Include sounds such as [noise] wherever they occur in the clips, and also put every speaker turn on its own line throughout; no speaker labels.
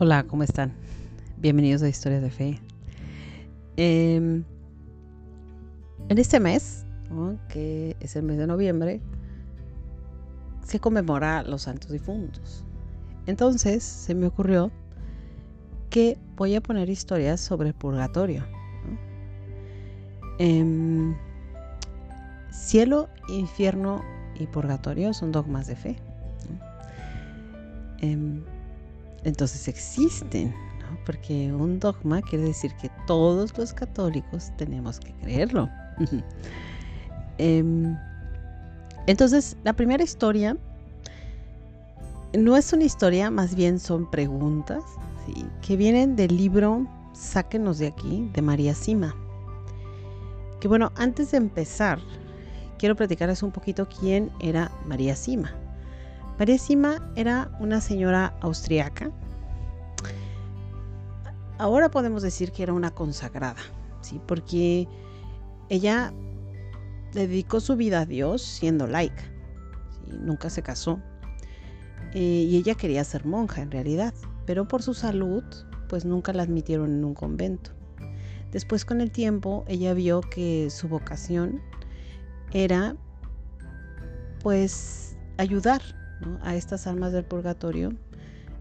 Hola, ¿cómo están? Bienvenidos a Historias de Fe. Em, en este mes, que es el mes de noviembre, se conmemora los santos difuntos. Entonces se me ocurrió que voy a poner historias sobre el purgatorio. Em, cielo, infierno y purgatorio son dogmas de fe. Em, entonces existen, porque un dogma quiere decir que todos los católicos tenemos que creerlo. [laughs] Em, entonces, la primera historia no es una historia, más bien son preguntas que vienen del libro Sáquenos de aquí, de María Sima. Que bueno, antes de empezar, quiero platicarles un poquito quién era María Sima. María Sima era una señora austriaca. Ahora podemos decir que era una consagrada, ¿sí? porque ella dedicó su vida a Dios siendo laica. Nunca se casó. Eh, y ella quería ser monja en realidad, pero por su salud, pues nunca la admitieron en un convento. Después con el tiempo, ella vio que su vocación era pues ayudar a estas almas del purgatorio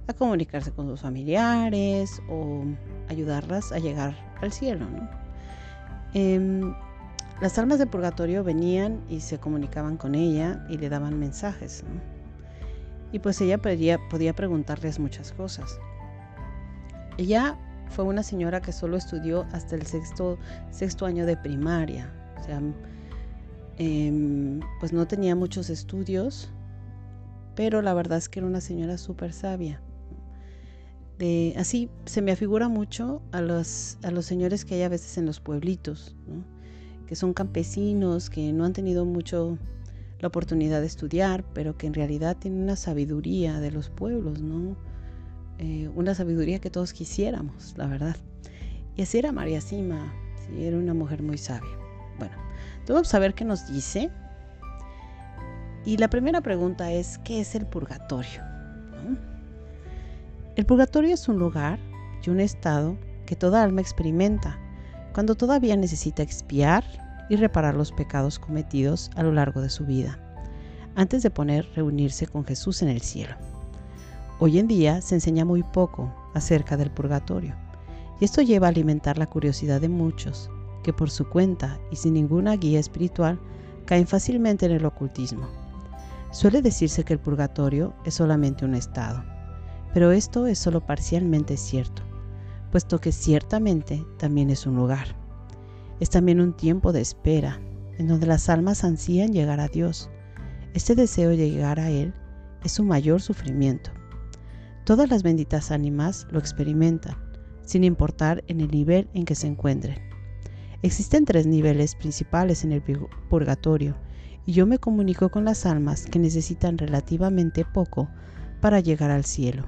a comunicarse con sus familiares o ayudarlas a llegar al cielo. Em, las almas del purgatorio venían y se comunicaban con ella y le daban mensajes. Y pues ella podía, preguntarles muchas cosas. Ella fue una señora que solo estudió hasta el sexto, sexto año de primaria. O sea, em, pues no tenía muchos estudios pero la verdad es que era una señora súper sabia. De, así se me afigura mucho a los, a los señores que hay a veces en los pueblitos, que son campesinos, que no han tenido mucho la oportunidad de estudiar, pero que en realidad tienen una sabiduría de los pueblos, ¿no? Eh, una sabiduría que todos quisiéramos, la verdad. Y así era María Sima, era una mujer muy sabia. Bueno, vamos a ver qué nos dice y la primera pregunta es, ¿qué es el purgatorio? El purgatorio es un lugar y un estado que toda alma experimenta cuando todavía necesita expiar y reparar los pecados cometidos a lo largo de su vida, antes de poner reunirse con Jesús en el cielo. Hoy en día se enseña muy poco acerca del purgatorio, y esto lleva a alimentar la curiosidad de muchos que por su cuenta y sin ninguna guía espiritual caen fácilmente en el ocultismo Suele decirse que el purgatorio es solamente un estado, pero esto es solo parcialmente cierto, puesto que ciertamente también es un lugar. Es también un tiempo de espera, en donde las almas ansían llegar a Dios. Este deseo de llegar a Él es su mayor sufrimiento. Todas las benditas ánimas lo experimentan, sin importar en el nivel en que se encuentren. Existen tres niveles principales en el purgatorio, y yo me comunico con las almas que necesitan relativamente poco para llegar al cielo.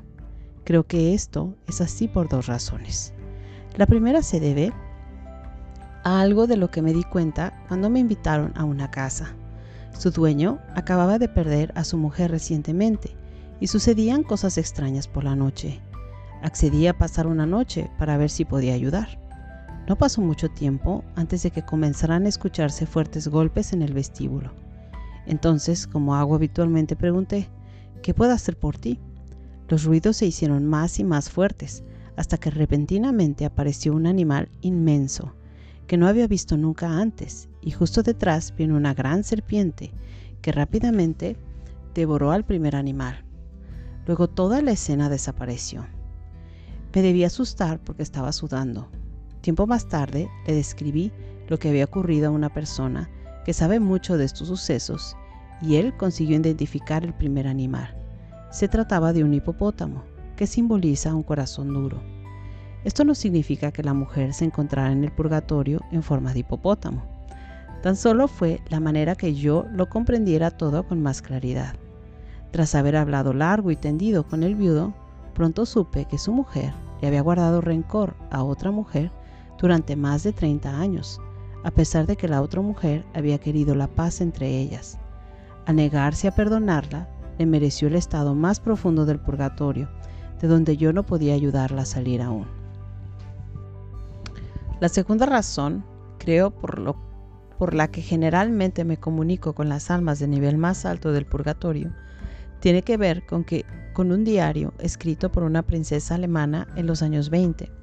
Creo que esto es así por dos razones. La primera se debe a algo de lo que me di cuenta cuando me invitaron a una casa. Su dueño acababa de perder a su mujer recientemente y sucedían cosas extrañas por la noche. Accedí a pasar una noche para ver si podía ayudar. No pasó mucho tiempo antes de que comenzaran a escucharse fuertes golpes en el vestíbulo. Entonces, como hago habitualmente, pregunté, ¿qué puedo hacer por ti? Los ruidos se hicieron más y más fuertes, hasta que repentinamente apareció un animal inmenso, que no había visto nunca antes, y justo detrás vino una gran serpiente, que rápidamente devoró al primer animal. Luego toda la escena desapareció. Me debí asustar porque estaba sudando. Tiempo más tarde le describí lo que había ocurrido a una persona que sabe mucho de estos sucesos y él consiguió identificar el primer animal. Se trataba de un hipopótamo, que simboliza un corazón duro. Esto no significa que la mujer se encontrara en el purgatorio en forma de hipopótamo. Tan solo fue la manera que yo lo comprendiera todo con más claridad. Tras haber hablado largo y tendido con el viudo, pronto supe que su mujer le había guardado rencor a otra mujer durante más de 30 años, a pesar de que la otra mujer había querido la paz entre ellas. Al negarse a perdonarla, le mereció el estado más profundo del purgatorio, de donde yo no podía ayudarla a salir aún. La segunda razón, creo por, lo, por la que generalmente me comunico con las almas de nivel más alto del purgatorio, tiene que ver con, que, con un diario escrito por una princesa alemana en los años 20.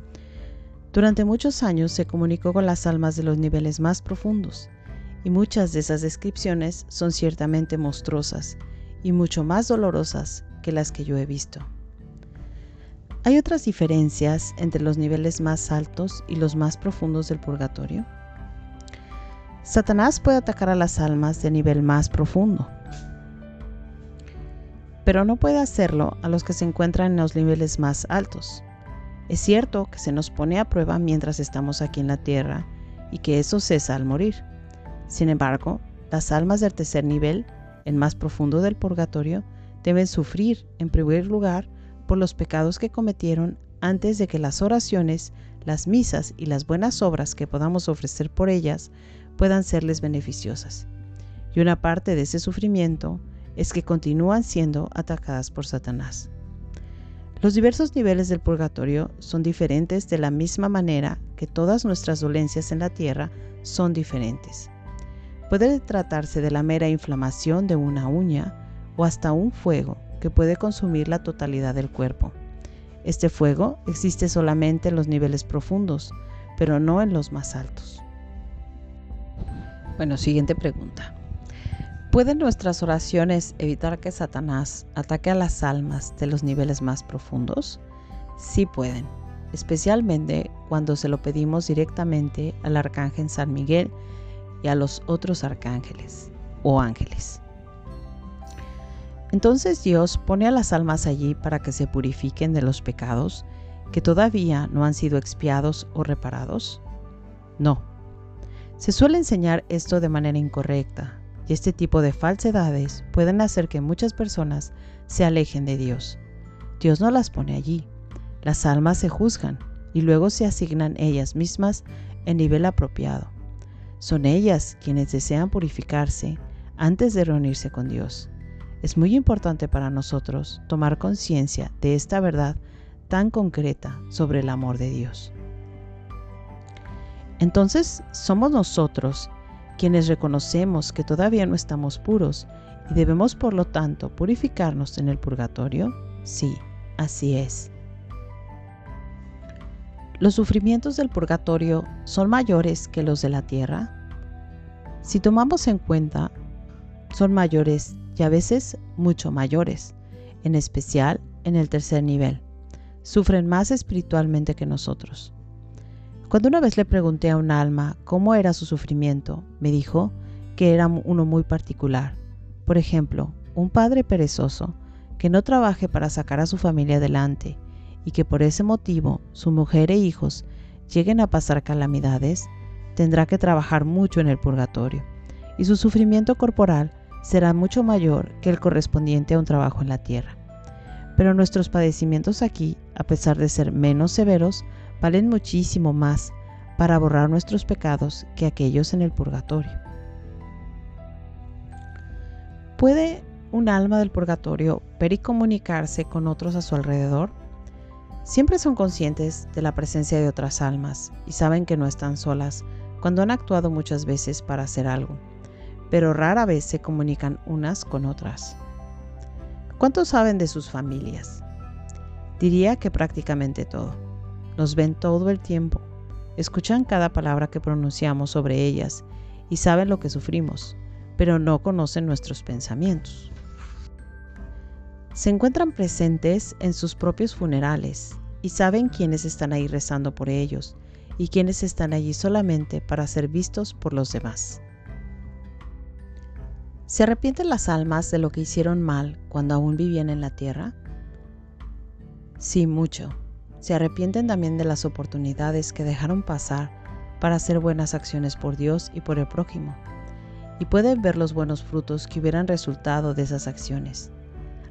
Durante muchos años se comunicó con las almas de los niveles más profundos, y muchas de esas descripciones son ciertamente monstruosas y mucho más dolorosas que las que yo he visto. ¿Hay otras diferencias entre los niveles más altos y los más profundos del purgatorio? Satanás puede atacar a las almas de nivel más profundo, pero no puede hacerlo a los que se encuentran en los niveles más altos. Es cierto que se nos pone a prueba mientras estamos aquí en la tierra y que eso cesa al morir. Sin embargo, las almas del tercer nivel, el más profundo del purgatorio, deben sufrir, en primer lugar, por los pecados que cometieron antes de que las oraciones, las misas y las buenas obras que podamos ofrecer por ellas puedan serles beneficiosas. Y una parte de ese sufrimiento es que continúan siendo atacadas por Satanás. Los diversos niveles del purgatorio son diferentes de la misma manera que todas nuestras dolencias en la tierra son diferentes. Puede tratarse de la mera inflamación de una uña o hasta un fuego que puede consumir la totalidad del cuerpo. Este fuego existe solamente en los niveles profundos, pero no en los más altos. Bueno, siguiente pregunta. ¿Pueden nuestras oraciones evitar que Satanás ataque a las almas de los niveles más profundos? Sí pueden, especialmente cuando se lo pedimos directamente al arcángel San Miguel y a los otros arcángeles o ángeles. Entonces Dios pone a las almas allí para que se purifiquen de los pecados que todavía no han sido expiados o reparados. No. Se suele enseñar esto de manera incorrecta, y este tipo de falsedades pueden hacer que muchas personas se alejen de Dios. Dios no las pone allí. Las almas se juzgan y luego se asignan ellas mismas en nivel apropiado. Son ellas quienes desean purificarse antes de reunirse con Dios. Es muy importante para nosotros tomar conciencia de esta verdad tan concreta sobre el amor de Dios. Entonces somos nosotros quienes reconocemos que todavía no estamos puros y debemos por lo tanto purificarnos en el purgatorio? Sí, así es. ¿Los sufrimientos del purgatorio son mayores que los de la tierra? Si tomamos en cuenta, son mayores y a veces mucho mayores, en especial en el tercer nivel. Sufren más espiritualmente que nosotros. Cuando una vez le pregunté a un alma cómo era su sufrimiento, me dijo que era uno muy particular. Por ejemplo, un padre perezoso que no trabaje para sacar a su familia adelante y que por ese motivo su mujer e hijos lleguen a pasar calamidades, tendrá que trabajar mucho en el purgatorio y su sufrimiento corporal será mucho mayor que el correspondiente a un trabajo en la tierra. Pero nuestros padecimientos aquí, a pesar de ser menos severos, valen muchísimo más para borrar nuestros pecados que aquellos en el purgatorio. ¿Puede un alma del purgatorio ver y comunicarse con otros a su alrededor? Siempre son conscientes de la presencia de otras almas y saben que no están solas cuando han actuado muchas veces para hacer algo pero rara vez se comunican unas con otras. ¿Cuántos saben de sus familias? Diría que prácticamente todo. Nos ven todo el tiempo, escuchan cada palabra que pronunciamos sobre ellas y saben lo que sufrimos, pero no conocen nuestros pensamientos. Se encuentran presentes en sus propios funerales y saben quiénes están ahí rezando por ellos y quiénes están allí solamente para ser vistos por los demás. ¿Se arrepienten las almas de lo que hicieron mal cuando aún vivían en la tierra? Sí, mucho. Se arrepienten también de las oportunidades que dejaron pasar para hacer buenas acciones por Dios y por el prójimo. Y pueden ver los buenos frutos que hubieran resultado de esas acciones.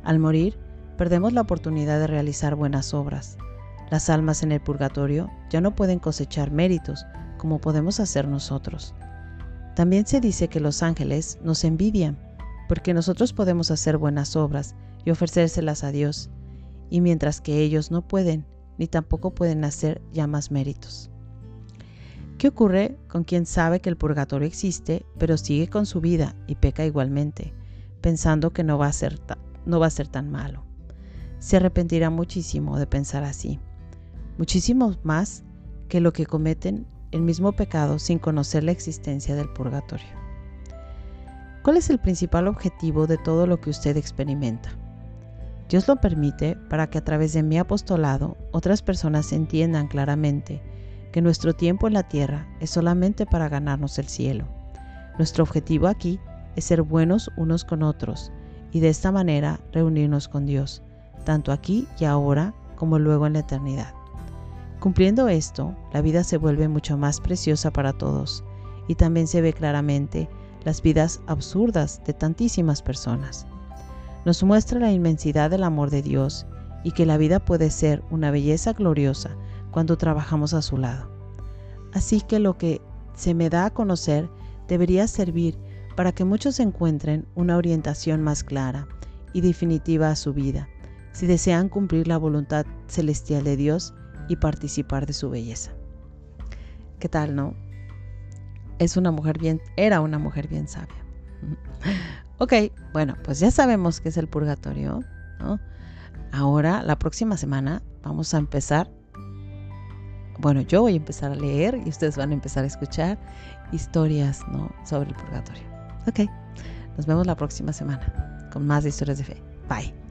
Al morir, perdemos la oportunidad de realizar buenas obras. Las almas en el purgatorio ya no pueden cosechar méritos como podemos hacer nosotros. También se dice que los ángeles nos envidian porque nosotros podemos hacer buenas obras y ofrecérselas a Dios, y mientras que ellos no pueden, ni tampoco pueden hacer ya más méritos. ¿Qué ocurre con quien sabe que el purgatorio existe, pero sigue con su vida y peca igualmente, pensando que no va a ser, no va a ser tan malo? Se arrepentirá muchísimo de pensar así, muchísimo más que lo que cometen el mismo pecado sin conocer la existencia del purgatorio. ¿Cuál es el principal objetivo de todo lo que usted experimenta? Dios lo permite para que a través de mi apostolado otras personas entiendan claramente que nuestro tiempo en la tierra es solamente para ganarnos el cielo. Nuestro objetivo aquí es ser buenos unos con otros y de esta manera reunirnos con Dios, tanto aquí y ahora como luego en la eternidad. Cumpliendo esto, la vida se vuelve mucho más preciosa para todos y también se ve claramente las vidas absurdas de tantísimas personas. Nos muestra la inmensidad del amor de Dios y que la vida puede ser una belleza gloriosa cuando trabajamos a su lado. Así que lo que se me da a conocer debería servir para que muchos encuentren una orientación más clara y definitiva a su vida, si desean cumplir la voluntad celestial de Dios y participar de su belleza. ¿Qué tal, no? Es una mujer bien, era una mujer bien sabia. Ok, bueno, pues ya sabemos qué es el purgatorio, ¿no? Ahora, la próxima semana, vamos a empezar. Bueno, yo voy a empezar a leer y ustedes van a empezar a escuchar historias ¿no? sobre el purgatorio. Ok, nos vemos la próxima semana con más historias de fe. Bye.